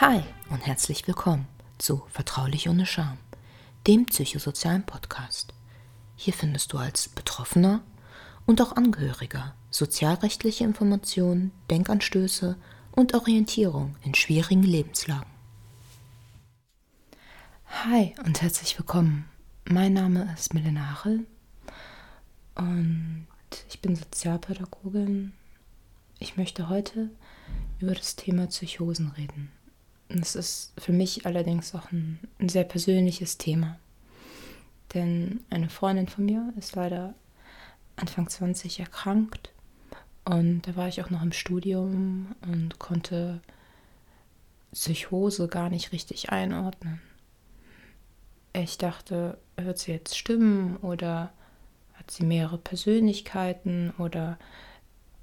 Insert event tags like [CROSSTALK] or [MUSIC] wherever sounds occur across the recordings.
Hi und herzlich willkommen zu Vertraulich ohne Scham, dem psychosozialen Podcast. Hier findest du als Betroffener und auch Angehöriger sozialrechtliche Informationen, Denkanstöße und Orientierung in schwierigen Lebenslagen. Hi und herzlich willkommen. Mein Name ist Milena Achel und ich bin Sozialpädagogin. Ich möchte heute über das Thema Psychosen reden. Es ist für mich allerdings auch ein, ein sehr persönliches Thema. Denn eine Freundin von mir ist leider Anfang 20 erkrankt. Und da war ich auch noch im Studium und konnte Psychose gar nicht richtig einordnen. Ich dachte, hört sie jetzt Stimmen oder hat sie mehrere Persönlichkeiten oder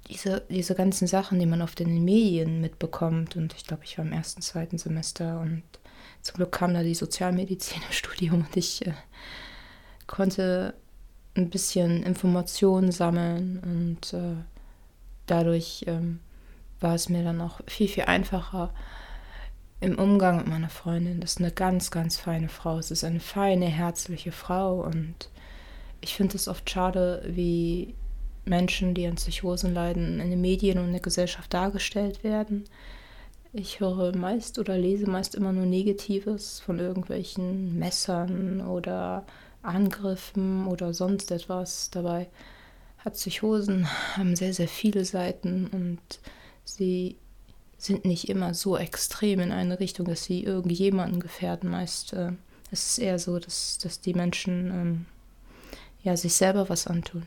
diese, diese ganzen Sachen, die man oft in den Medien mitbekommt. Und ich glaube, ich war im ersten, zweiten Semester und zum Glück kam da die Sozialmedizin im [LAUGHS] Studium und ich äh, konnte ein bisschen Informationen sammeln und äh, dadurch ähm, war es mir dann auch viel, viel einfacher im Umgang mit meiner Freundin. Das ist eine ganz, ganz feine Frau. Es ist eine feine, herzliche Frau und ich finde es oft schade, wie Menschen, die an Psychosen leiden, in den Medien und in der Gesellschaft dargestellt werden. Ich höre meist oder lese meist immer nur Negatives von irgendwelchen Messern oder Angriffen oder sonst etwas. Dabei hat Psychosen haben sehr, sehr viele Seiten und sie sind nicht immer so extrem in eine Richtung, dass sie irgendjemanden gefährden. Meist äh, es ist eher so, dass, dass die Menschen ähm, ja, sich selber was antun.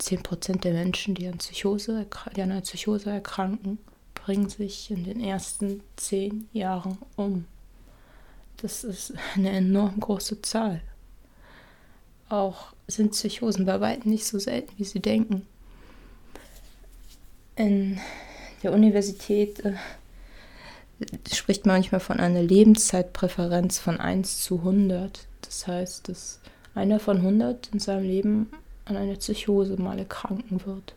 10% der Menschen, die an, Psychose, die an einer Psychose erkranken, bringen sich in den ersten zehn Jahren um. Das ist eine enorm große Zahl. Auch sind Psychosen bei weitem nicht so selten, wie sie denken. In der Universität äh, spricht man manchmal von einer Lebenszeitpräferenz von 1 zu 100. Das heißt, dass einer von 100 in seinem Leben an einer Psychose mal erkranken wird.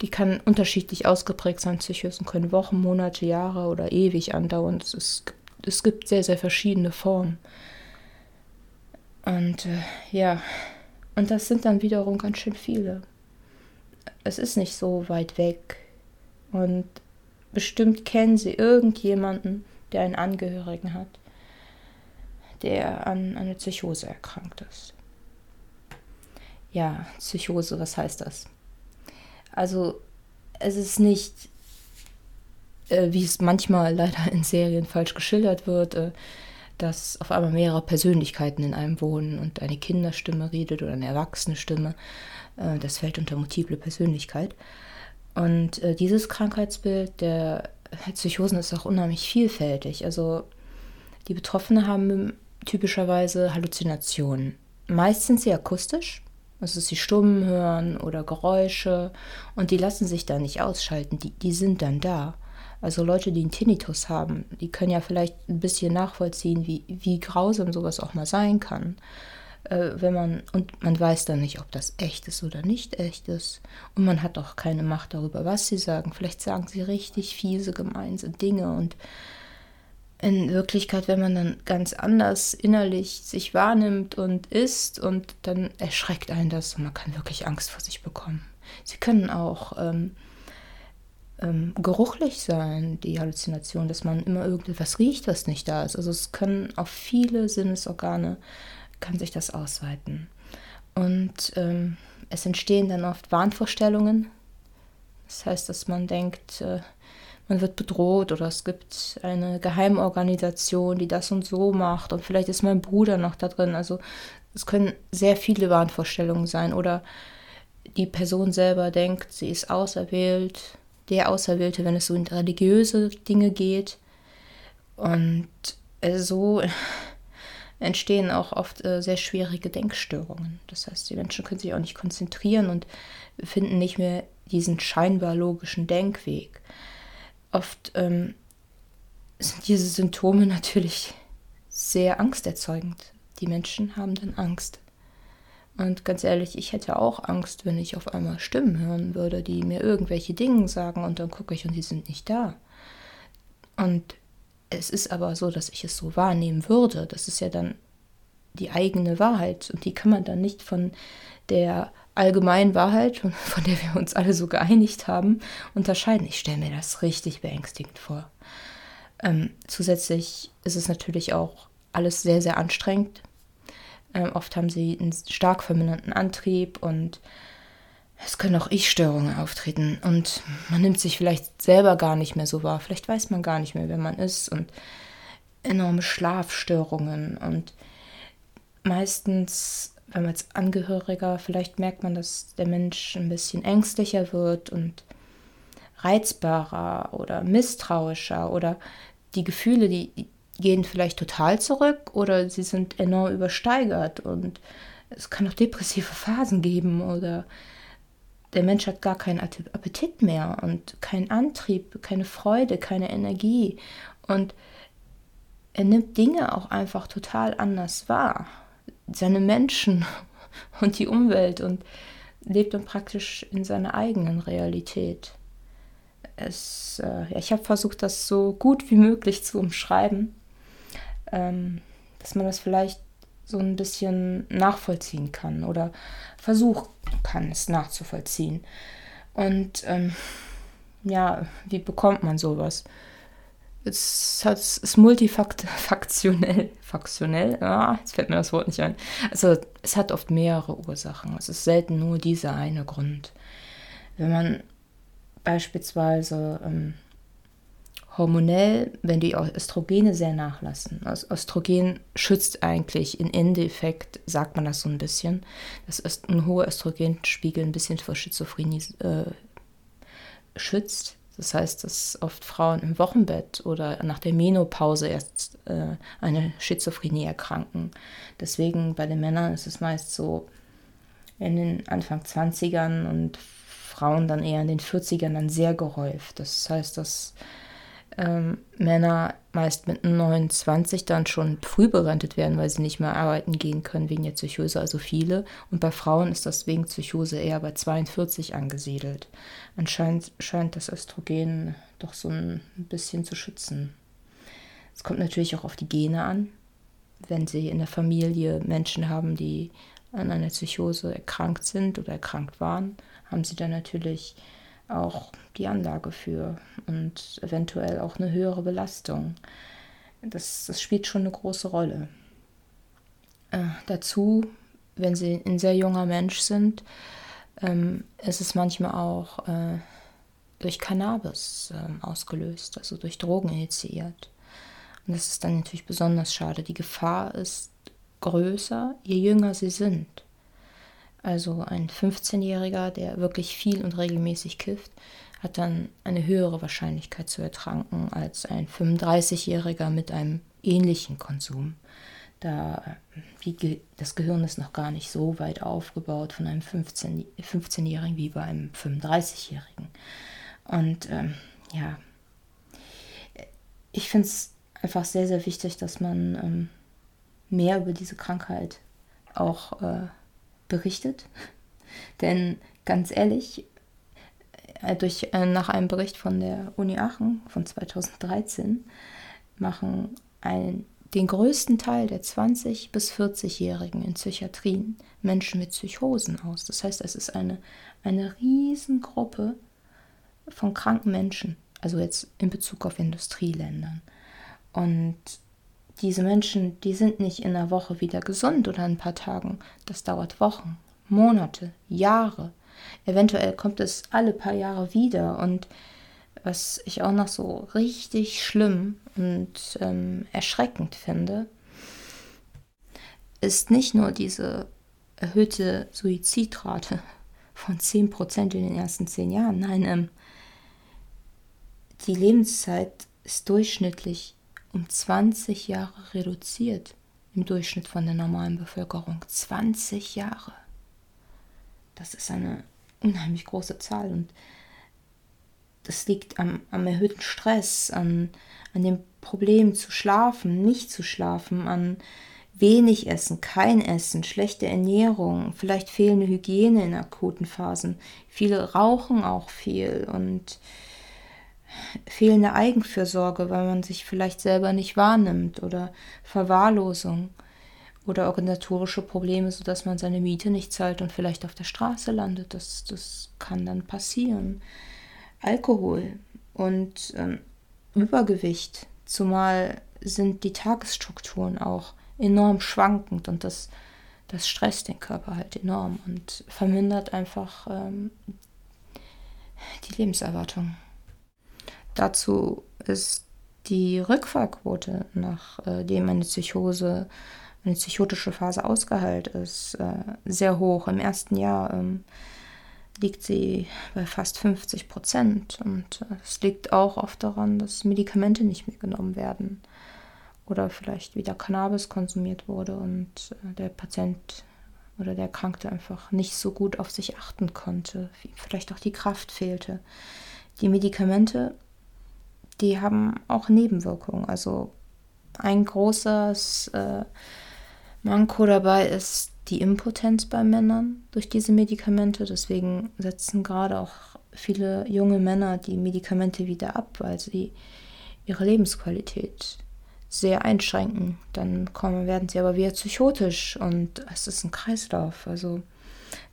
Die kann unterschiedlich ausgeprägt sein. Psychosen können Wochen, Monate, Jahre oder ewig andauern. Es, ist, es gibt sehr, sehr verschiedene Formen. Und äh, ja, und das sind dann wiederum ganz schön viele. Es ist nicht so weit weg. Und bestimmt kennen Sie irgendjemanden, der einen Angehörigen hat, der an eine Psychose erkrankt ist ja, Psychose, was heißt das? Also es ist nicht, äh, wie es manchmal leider in Serien falsch geschildert wird, äh, dass auf einmal mehrere Persönlichkeiten in einem wohnen und eine Kinderstimme redet oder eine erwachsene Stimme. Äh, das fällt unter multiple Persönlichkeit. Und äh, dieses Krankheitsbild der Psychosen ist auch unheimlich vielfältig. Also die Betroffenen haben typischerweise Halluzinationen. Meist sind sie akustisch, also sie Stummen hören oder Geräusche und die lassen sich da nicht ausschalten, die, die sind dann da. Also Leute, die einen Tinnitus haben, die können ja vielleicht ein bisschen nachvollziehen, wie, wie grausam sowas auch mal sein kann. Äh, wenn man, und man weiß dann nicht, ob das echt ist oder nicht echt ist. Und man hat auch keine Macht darüber, was sie sagen. Vielleicht sagen sie richtig fiese, gemeine Dinge und in Wirklichkeit, wenn man dann ganz anders innerlich sich wahrnimmt und ist und dann erschreckt einen das und man kann wirklich Angst vor sich bekommen. Sie können auch ähm, ähm, geruchlich sein, die Halluzination, dass man immer irgendetwas riecht, was nicht da ist. Also es können auf viele Sinnesorgane, kann sich das ausweiten. Und ähm, es entstehen dann oft Wahnvorstellungen. Das heißt, dass man denkt, äh, man wird bedroht oder es gibt eine Geheimorganisation, die das und so macht und vielleicht ist mein Bruder noch da drin. Also es können sehr viele Wahnvorstellungen sein oder die Person selber denkt, sie ist auserwählt, der Auserwählte, wenn es so in religiöse Dinge geht. Und so [LAUGHS] entstehen auch oft äh, sehr schwierige Denkstörungen. Das heißt, die Menschen können sich auch nicht konzentrieren und finden nicht mehr diesen scheinbar logischen Denkweg. Oft ähm, sind diese Symptome natürlich sehr angsterzeugend. Die Menschen haben dann Angst. Und ganz ehrlich, ich hätte auch Angst, wenn ich auf einmal Stimmen hören würde, die mir irgendwelche Dinge sagen und dann gucke ich und die sind nicht da. Und es ist aber so, dass ich es so wahrnehmen würde. Das ist ja dann die eigene Wahrheit und die kann man dann nicht von der allgemeinen Wahrheit, von der wir uns alle so geeinigt haben, unterscheiden. Ich stelle mir das richtig beängstigend vor. Ähm, zusätzlich ist es natürlich auch alles sehr, sehr anstrengend. Ähm, oft haben sie einen stark vermindernden Antrieb und es können auch Ich-Störungen auftreten und man nimmt sich vielleicht selber gar nicht mehr so wahr. Vielleicht weiß man gar nicht mehr, wer man ist und enorme Schlafstörungen und meistens, man als Angehöriger, vielleicht merkt man, dass der Mensch ein bisschen ängstlicher wird und reizbarer oder misstrauischer oder die Gefühle, die gehen vielleicht total zurück oder sie sind enorm übersteigert und es kann auch depressive [LAUGHS] Phasen geben oder der Mensch hat gar keinen Appetit mehr und keinen Antrieb, keine Freude, keine Energie und er nimmt Dinge auch einfach total anders wahr. Seine Menschen [LAUGHS] und die Umwelt und lebt dann praktisch in seiner eigenen Realität. Es, äh, ja, ich habe versucht, das so gut wie möglich zu umschreiben, ähm, dass man das vielleicht so ein bisschen nachvollziehen kann oder versuchen kann, es nachzuvollziehen. Und ähm, ja, wie bekommt man sowas? Es, hat, es ist multifaktionell. [LAUGHS] Faktionell? Ah, jetzt fällt mir das Wort nicht ein. Also es hat oft mehrere Ursachen. Es ist selten nur dieser eine Grund. Wenn man beispielsweise ähm, hormonell, wenn die Östrogene sehr nachlassen. Das Östrogen schützt eigentlich, in Endeffekt sagt man das so ein bisschen, dass ein hoher Östrogenspiegel ein bisschen vor Schizophrenie äh, schützt. Das heißt, dass oft Frauen im Wochenbett oder nach der Menopause erst äh, eine Schizophrenie erkranken. Deswegen bei den Männern ist es meist so in den Anfang 20ern und Frauen dann eher in den 40ern dann sehr gehäuft. Das heißt, dass ähm, Männer meist mit 29 dann schon früh berentet werden, weil sie nicht mehr arbeiten gehen können wegen der Psychose, also viele. Und bei Frauen ist das wegen Psychose eher bei 42 angesiedelt. Anscheinend scheint das Östrogen doch so ein bisschen zu schützen. Es kommt natürlich auch auf die Gene an. Wenn sie in der Familie Menschen haben, die an einer Psychose erkrankt sind oder erkrankt waren, haben sie dann natürlich auch die Anlage für und eventuell auch eine höhere Belastung. Das, das spielt schon eine große Rolle. Äh, dazu, wenn sie ein sehr junger Mensch sind, ähm, ist es manchmal auch äh, durch Cannabis äh, ausgelöst, also durch Drogen initiiert. Und das ist dann natürlich besonders schade. Die Gefahr ist größer, je jünger sie sind. Also ein 15-Jähriger, der wirklich viel und regelmäßig kifft, hat dann eine höhere Wahrscheinlichkeit zu ertranken als ein 35-Jähriger mit einem ähnlichen Konsum. Da die, das Gehirn ist noch gar nicht so weit aufgebaut von einem 15, 15-Jährigen wie bei einem 35-Jährigen. Und ähm, ja, ich finde es einfach sehr, sehr wichtig, dass man ähm, mehr über diese Krankheit auch äh, berichtet. Denn ganz ehrlich, äh, durch, äh, nach einem Bericht von der Uni Aachen von 2013 machen ein, den größten Teil der 20- bis 40-Jährigen in Psychiatrien Menschen mit Psychosen aus. Das heißt, es ist eine, eine Riesengruppe von kranken Menschen, also jetzt in Bezug auf Industrieländern. Und diese Menschen, die sind nicht in einer Woche wieder gesund oder in ein paar Tagen. Das dauert Wochen, Monate, Jahre. Eventuell kommt es alle paar Jahre wieder. Und was ich auch noch so richtig schlimm und ähm, erschreckend finde, ist nicht nur diese erhöhte Suizidrate [LAUGHS] von 10% in den ersten 10 Jahren. Nein, ähm, die Lebenszeit ist durchschnittlich um 20 Jahre reduziert im Durchschnitt von der normalen Bevölkerung. 20 Jahre. Das ist eine unheimlich große Zahl und das liegt am, am erhöhten Stress, an, an dem Problem zu schlafen, nicht zu schlafen, an wenig Essen, kein Essen, schlechte Ernährung, vielleicht fehlende Hygiene in akuten Phasen. Viele rauchen auch viel und fehlende Eigenfürsorge, weil man sich vielleicht selber nicht wahrnimmt oder Verwahrlosung oder organisatorische Probleme, sodass man seine Miete nicht zahlt und vielleicht auf der Straße landet. Das, das kann dann passieren. Alkohol und ähm, Übergewicht, zumal sind die Tagesstrukturen auch enorm schwankend und das, das stresst den Körper halt enorm und vermindert einfach ähm, die Lebenserwartung. Dazu ist die Rückfallquote, nachdem eine Psychose, eine psychotische Phase ausgeheilt ist, äh, sehr hoch. Im ersten Jahr ähm, liegt sie bei fast 50 Prozent. Und es liegt auch oft daran, dass Medikamente nicht mehr genommen werden oder vielleicht wieder Cannabis konsumiert wurde und äh, der Patient oder der Erkrankte einfach nicht so gut auf sich achten konnte, vielleicht auch die Kraft fehlte. Die Medikamente, die haben auch Nebenwirkungen. Also ein großes äh, Manko dabei ist die Impotenz bei Männern durch diese Medikamente. Deswegen setzen gerade auch viele junge Männer die Medikamente wieder ab, weil sie ihre Lebensqualität sehr einschränken. Dann kommen, werden sie aber wieder psychotisch und es ist ein Kreislauf. Also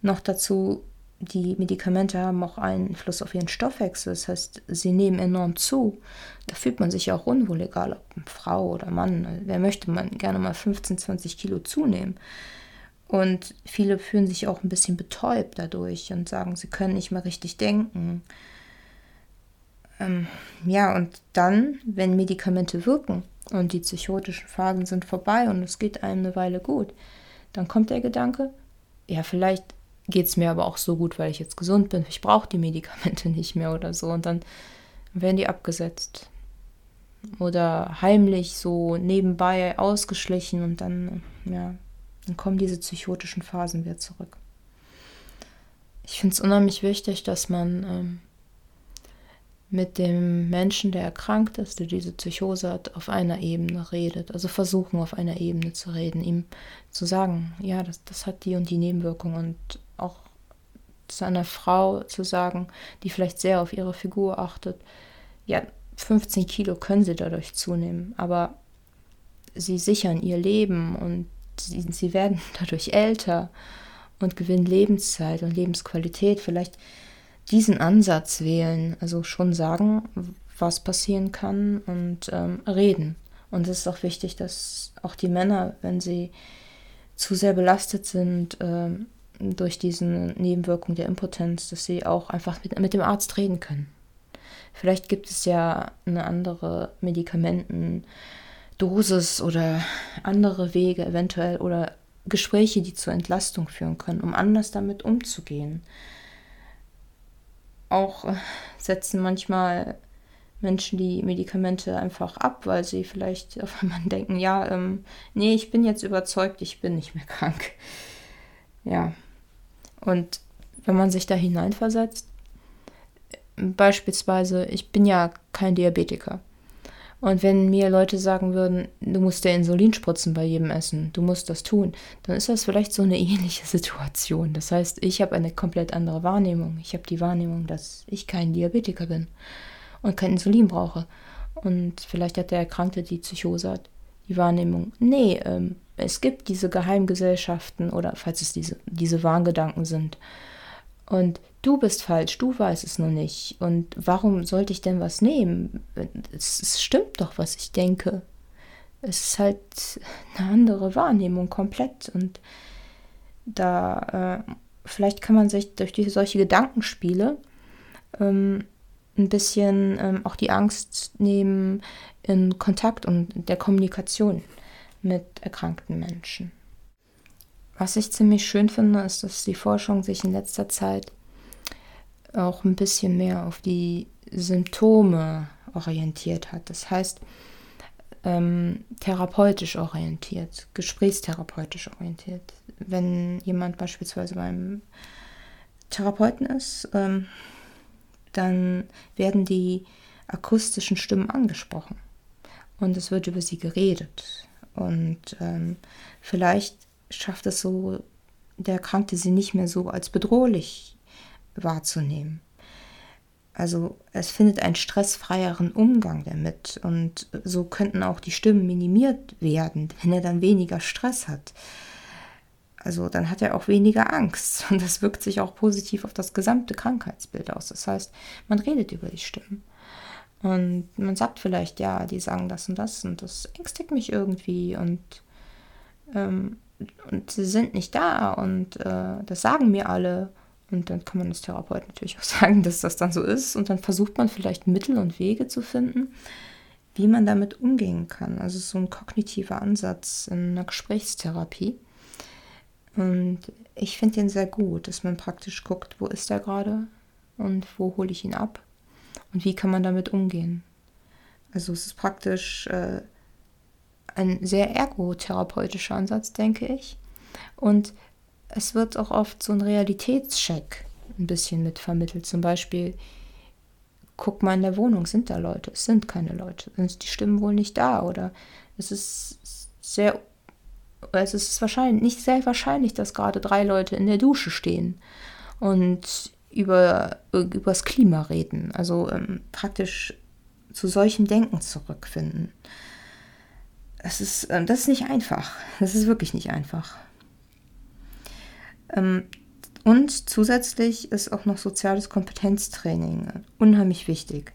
noch dazu, die Medikamente haben auch Einfluss auf ihren Stoffwechsel. Das heißt, sie nehmen enorm zu. Da fühlt man sich auch unwohl, egal ob Frau oder Mann. Wer möchte man gerne mal 15, 20 Kilo zunehmen? Und viele fühlen sich auch ein bisschen betäubt dadurch und sagen, sie können nicht mehr richtig denken. Ähm, ja, und dann, wenn Medikamente wirken und die psychotischen Phasen sind vorbei und es geht einem eine Weile gut, dann kommt der Gedanke, ja, vielleicht geht es mir aber auch so gut, weil ich jetzt gesund bin, ich brauche die Medikamente [LAUGHS] nicht mehr oder so. Und dann werden die abgesetzt. Oder heimlich so nebenbei ausgeschlichen und dann, ja, dann kommen diese psychotischen Phasen wieder zurück. Ich finde es unheimlich wichtig, dass man ähm, mit dem Menschen, der erkrankt ist, der diese Psychose hat, auf einer Ebene redet. Also versuchen, auf einer Ebene zu reden, ihm zu sagen, ja, das, das hat die und die Nebenwirkung und zu einer Frau zu sagen, die vielleicht sehr auf ihre Figur achtet, ja, 15 Kilo können sie dadurch zunehmen, aber sie sichern ihr Leben und sie, sie werden [LAUGHS] dadurch älter und gewinnen Lebenszeit und Lebensqualität. Vielleicht diesen Ansatz wählen, also schon sagen, was passieren kann und ähm, reden. Und es ist auch wichtig, dass auch die Männer, wenn sie zu sehr belastet sind ähm, durch diese Nebenwirkung der Impotenz, dass sie auch einfach mit, mit dem Arzt reden können. Vielleicht gibt es ja eine andere Medikamentendosis oder andere Wege eventuell oder Gespräche, die zur Entlastung führen können, um anders damit umzugehen auch äh, setzen manchmal Menschen die Medikamente einfach ab, weil sie vielleicht auf einmal [LAUGHS] denken, ja, ähm, nee, ich bin jetzt überzeugt, ich bin nicht mehr krank. Ja. Und wenn man sich da hineinversetzt, beispielsweise, ich bin ja kein Diabetiker. Und wenn mir Leute sagen würden, du musst der Insulin spritzen bei jedem Essen, du musst das tun, dann ist das vielleicht so eine [LAUGHS] ähnliche Situation. Das heißt, ich habe eine komplett andere Wahrnehmung. Ich habe die Wahrnehmung, dass ich kein Diabetiker bin und kein Insulin brauche. Und vielleicht hat der Erkrankte, die Psychose hat, die Wahrnehmung, nee, ähm, es gibt diese Geheimgesellschaften oder falls es diese, diese Wahngedanken sind. Und du bist falsch, du weißt es nur nicht. Und warum sollte ich denn was nehmen? Es, es, stimmt doch, was ich denke. Es ist halt eine andere Wahrnehmung komplett. Und da, äh, vielleicht kann man sich durch die, solche Gedankenspiele ähm, ein bisschen ähm, auch die Angst nehmen in Kontakt und der Kommunikation mit erkrankten Menschen. Was ich ziemlich schön finde, ist, dass die Forschung sich in letzter Zeit auch ein bisschen mehr auf die Symptome orientiert hat. Das heißt, ähm, therapeutisch orientiert, gesprächstherapeutisch orientiert. Wenn jemand beispielsweise beim Therapeuten ist, ähm, dann werden die akustischen Stimmen angesprochen und es wird über sie geredet. Und ähm, vielleicht schafft es so der Erkrankte sie nicht mehr so als bedrohlich wahrzunehmen. Also es findet einen stressfreieren Umgang damit und so könnten auch die Stimmen minimiert werden, wenn er dann weniger Stress hat. Also dann hat er auch weniger Angst [LAUGHS] und das wirkt sich auch positiv auf das gesamte Krankheitsbild aus. Das heißt, man redet über die Stimmen und man sagt vielleicht, ja, die sagen das und das und das ängstigt mich irgendwie und, ähm, und sie sind nicht da und äh, das sagen mir alle. Und dann kann man als Therapeut natürlich auch [LAUGHS] sagen, dass das dann so ist. Und dann versucht man vielleicht Mittel und Wege zu finden, wie man damit umgehen kann. Also so ein kognitiver Ansatz in einer Gesprächstherapie. Und ich finde den sehr gut, dass man praktisch guckt, wo ist er gerade und wo hole ich ihn ab und wie kann man damit umgehen. Also es ist praktisch äh, ein sehr ergotherapeutischer Ansatz, denke ich. Und es wird auch oft so ein Realitätscheck ein bisschen mit vermittelt. Zum Beispiel, guck mal in der Wohnung, sind da Leute? Es sind keine Leute. Sind die Stimmen wohl nicht da? Oder es ist sehr, es ist wahrscheinlich nicht sehr wahrscheinlich, dass gerade drei Leute in der Dusche stehen und über übers Klima reden. Also ähm, praktisch zu solchem Denken zurückfinden. Das ist, äh, das ist nicht einfach. Das ist wirklich nicht einfach. Ähm, und zusätzlich ist auch noch soziales Kompetenztraining unheimlich wichtig.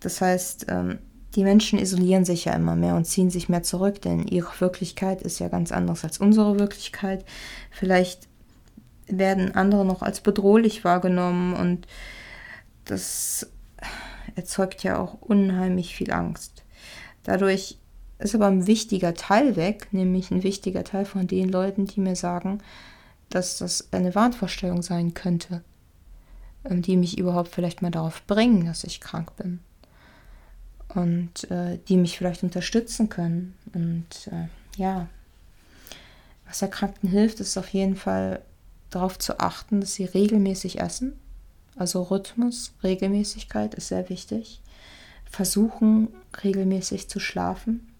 Das heißt, ähm, die Menschen isolieren sich ja immer mehr und ziehen sich mehr zurück, denn ihre Wirklichkeit ist ja ganz anders als unsere Wirklichkeit. Vielleicht werden andere noch als bedrohlich wahrgenommen und das erzeugt ja auch unheimlich viel Angst. Dadurch ist aber ein wichtiger Teil weg, nämlich ein wichtiger Teil von den Leuten, die mir sagen, dass das eine Wahnvorstellung sein könnte, ähm, die mich überhaupt vielleicht mal darauf bringen, dass ich krank bin. Und äh, die mich vielleicht unterstützen können. Und äh, ja, was Erkrankten hilft, ist auf jeden Fall darauf zu achten, dass sie regelmäßig essen. Also Rhythmus, Regelmäßigkeit ist sehr wichtig. Versuchen regelmäßig zu schlafen.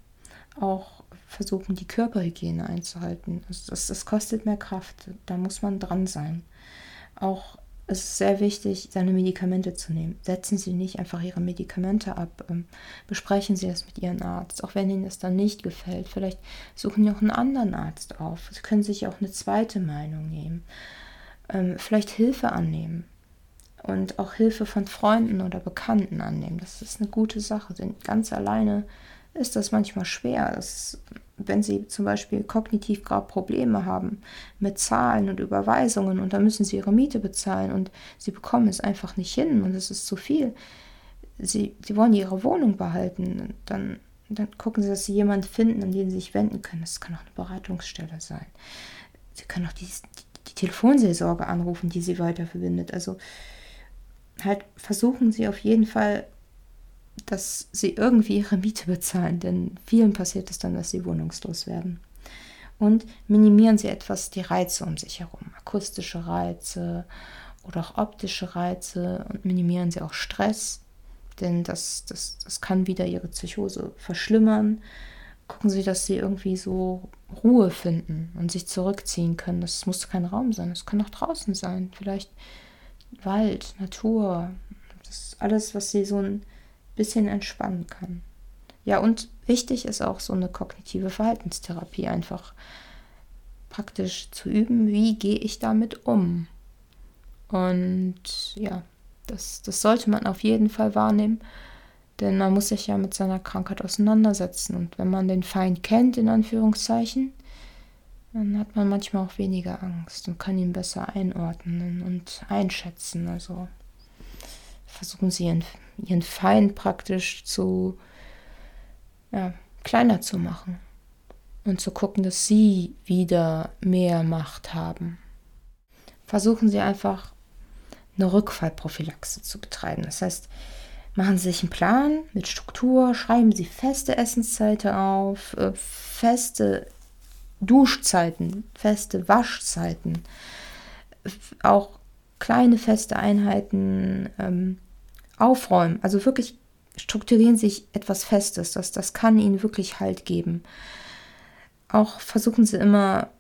Auch versuchen, die Körperhygiene einzuhalten. Also das, das kostet mehr Kraft. Da muss man dran sein. Auch ist es sehr wichtig, seine Medikamente zu nehmen. Setzen Sie nicht einfach Ihre Medikamente ab. Ähm, besprechen Sie das mit Ihrem Arzt, auch wenn Ihnen das dann nicht gefällt. Vielleicht suchen Sie auch einen anderen Arzt auf. Sie können sich auch eine zweite Meinung nehmen. Ähm, vielleicht Hilfe annehmen. Und auch Hilfe von Freunden oder Bekannten annehmen. Das ist eine gute Sache, denn ganz alleine ist das manchmal schwer. Das wenn sie zum Beispiel kognitiv gerade Probleme haben mit Zahlen und Überweisungen und dann müssen sie ihre Miete bezahlen und sie bekommen es einfach nicht hin und es ist zu viel. Sie, sie wollen ihre Wohnung behalten, dann, dann gucken sie, dass sie jemanden finden, an den sie sich wenden können. Das kann auch eine Beratungsstelle sein. Sie können auch die, die, Telefonseelsorge anrufen, die sie weiter verbindet. Also halt versuchen sie auf jeden Fall dass sie irgendwie ihre Miete bezahlen, denn vielen passiert es dann, dass sie wohnungslos werden. Und minimieren sie etwas die Reize um sich herum, akustische Reize oder auch optische Reize und minimieren sie auch Stress, denn das, das, das kann wieder ihre Psychose verschlimmern. Gucken Sie, dass Sie irgendwie so Ruhe finden und sich zurückziehen können. Das muss kein Raum sein, das kann auch draußen sein. Vielleicht Wald, Natur. Das ist alles, was Sie so ein bisschen entspannen kann. Ja, und wichtig ist auch so eine kognitive Verhaltenstherapie einfach praktisch zu üben, wie gehe ich damit um. Und ja, das, das sollte man auf jeden Fall wahrnehmen, denn man muss sich ja mit seiner Krankheit auseinandersetzen. Und wenn man den Feind kennt, in Anführungszeichen, dann hat man manchmal auch weniger Angst und kann ihn besser einordnen und einschätzen. Also versuchen Sie ihren, ihren Feind praktisch zu ja, kleiner zu machen und zu gucken, dass Sie wieder mehr Macht haben. Versuchen Sie einfach eine Rückfallprophylaxe zu betreiben. Das heißt, machen Sie sich einen Plan mit Struktur, schreiben Sie feste Essenszeiten auf, äh, feste Duschzeiten, feste Waschzeiten, auch kleine feste Einheiten ähm, aufräumen. Also wirklich strukturieren sich etwas Festes. Das, das kann ihnen wirklich Halt geben. Auch versuchen sie immer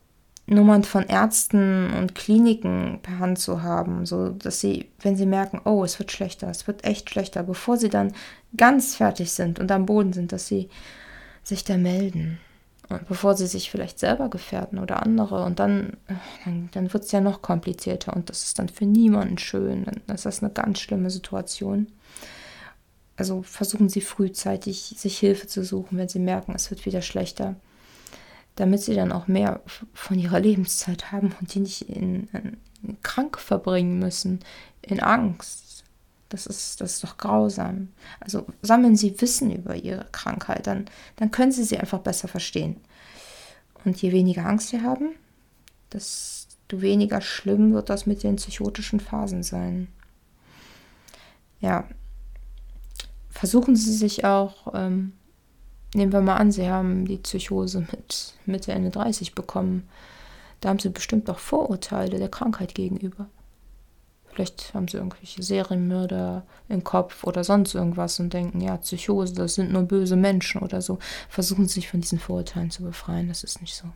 Nummern von Ärzten und Kliniken per Hand zu haben, so dass sie, wenn sie merken, oh, es wird schlechter, es wird echt schlechter, bevor sie dann ganz fertig sind und am Boden sind, dass sie sich da melden. Bevor sie sich vielleicht selber gefährden oder andere. Und dann, dann, dann wird es ja noch komplizierter und das ist dann für niemanden schön. Das ist eine ganz schlimme Situation. Also versuchen Sie frühzeitig, sich Hilfe zu suchen, wenn Sie merken, es wird wieder schlechter damit sie dann auch mehr von ihrer Lebenszeit haben und die nicht in, in krank verbringen müssen, in Angst. Das ist, das ist doch grausam. Also sammeln Sie Wissen über Ihre Krankheit, dann, dann können Sie sie einfach besser verstehen. Und je weniger Angst Sie haben, desto weniger schlimm wird das mit den psychotischen Phasen sein. Ja, versuchen Sie sich auch ähm, Nehmen wir mal an, Sie haben die Psychose mit Mitte, Ende 30 bekommen. Da haben Sie bestimmt auch Vorurteile der Krankheit gegenüber. Vielleicht haben Sie irgendwelche Serienmörder im Kopf oder sonst irgendwas und denken, ja, Psychose, das sind nur böse Menschen oder so. Versuchen Sie sich von diesen Vorurteilen zu befreien. Das ist nicht so.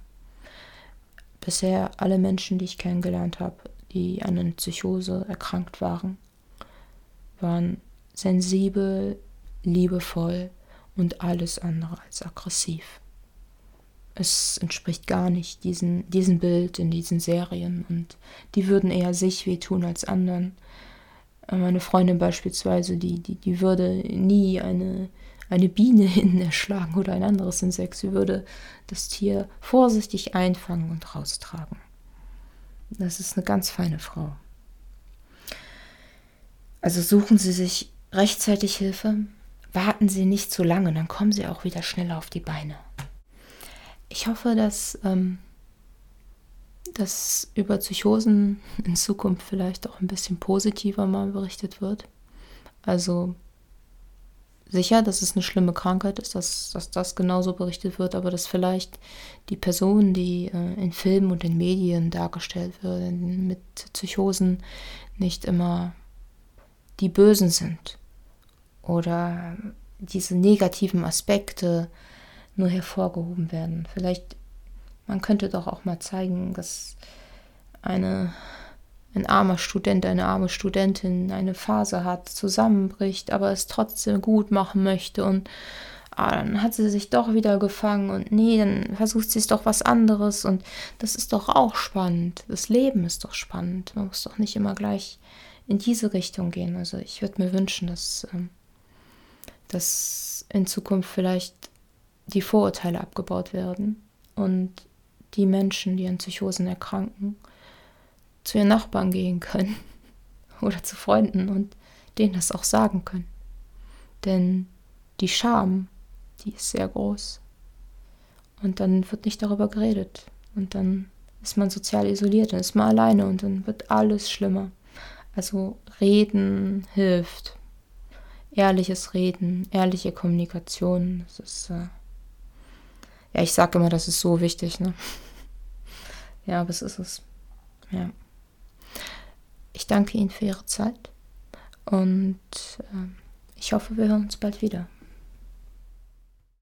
Bisher alle Menschen, die ich kennengelernt habe, die an einer Psychose erkrankt waren, waren sensibel, liebevoll, und alles andere als aggressiv. Es entspricht gar nicht diesem diesen Bild in diesen Serien und die würden eher sich wehtun als anderen. Meine Freundin beispielsweise, die, die, die würde nie eine, eine Biene [LAUGHS] hinten erschlagen oder ein anderes Insekt. Sie würde das Tier vorsichtig einfangen und raustragen. Das ist eine ganz feine Frau. Also suchen Sie sich rechtzeitig Hilfe, warten Sie nicht zu lange, dann kommen Sie auch wieder schneller auf die Beine. Ich hoffe, dass, ähm, dass über Psychosen [LAUGHS] in Zukunft vielleicht auch ein bisschen positiver mal berichtet wird. Also sicher, dass es eine schlimme Krankheit ist, dass, dass das genauso berichtet wird, aber dass vielleicht die Personen, die äh, in Filmen und in Medien dargestellt werden mit Psychosen, nicht immer die Bösen sind oder diese negativen Aspekte nur hervorgehoben werden. Vielleicht, man könnte doch auch mal zeigen, dass eine, ein armer Student, eine arme Studentin eine Phase hat, zusammenbricht, aber es trotzdem gut machen möchte und ah, dann hat sie sich doch wieder gefangen und nee, dann versucht sie es doch was anderes und das ist doch auch spannend. Das Leben ist doch spannend. Man muss doch nicht immer gleich in diese Richtung gehen. Also ich würde mir wünschen, dass ähm, dass in Zukunft vielleicht die Vorurteile abgebaut werden und die Menschen, die an Psychosen erkranken, zu ihren Nachbarn gehen können [LAUGHS] oder zu Freunden und denen das auch sagen können. Denn die Scham, die ist sehr groß. Und dann wird nicht darüber geredet. Und dann ist man sozial isoliert, dann ist man alleine und dann wird alles schlimmer. Also reden hilft ehrliches Reden, ehrliche Kommunikation. Das ist, äh ja, ich sage immer, das ist so wichtig, ne? Ja, aber es ist es. Ja. Ich danke Ihnen für Ihre Zeit und äh, ich hoffe, wir hören uns bald wieder.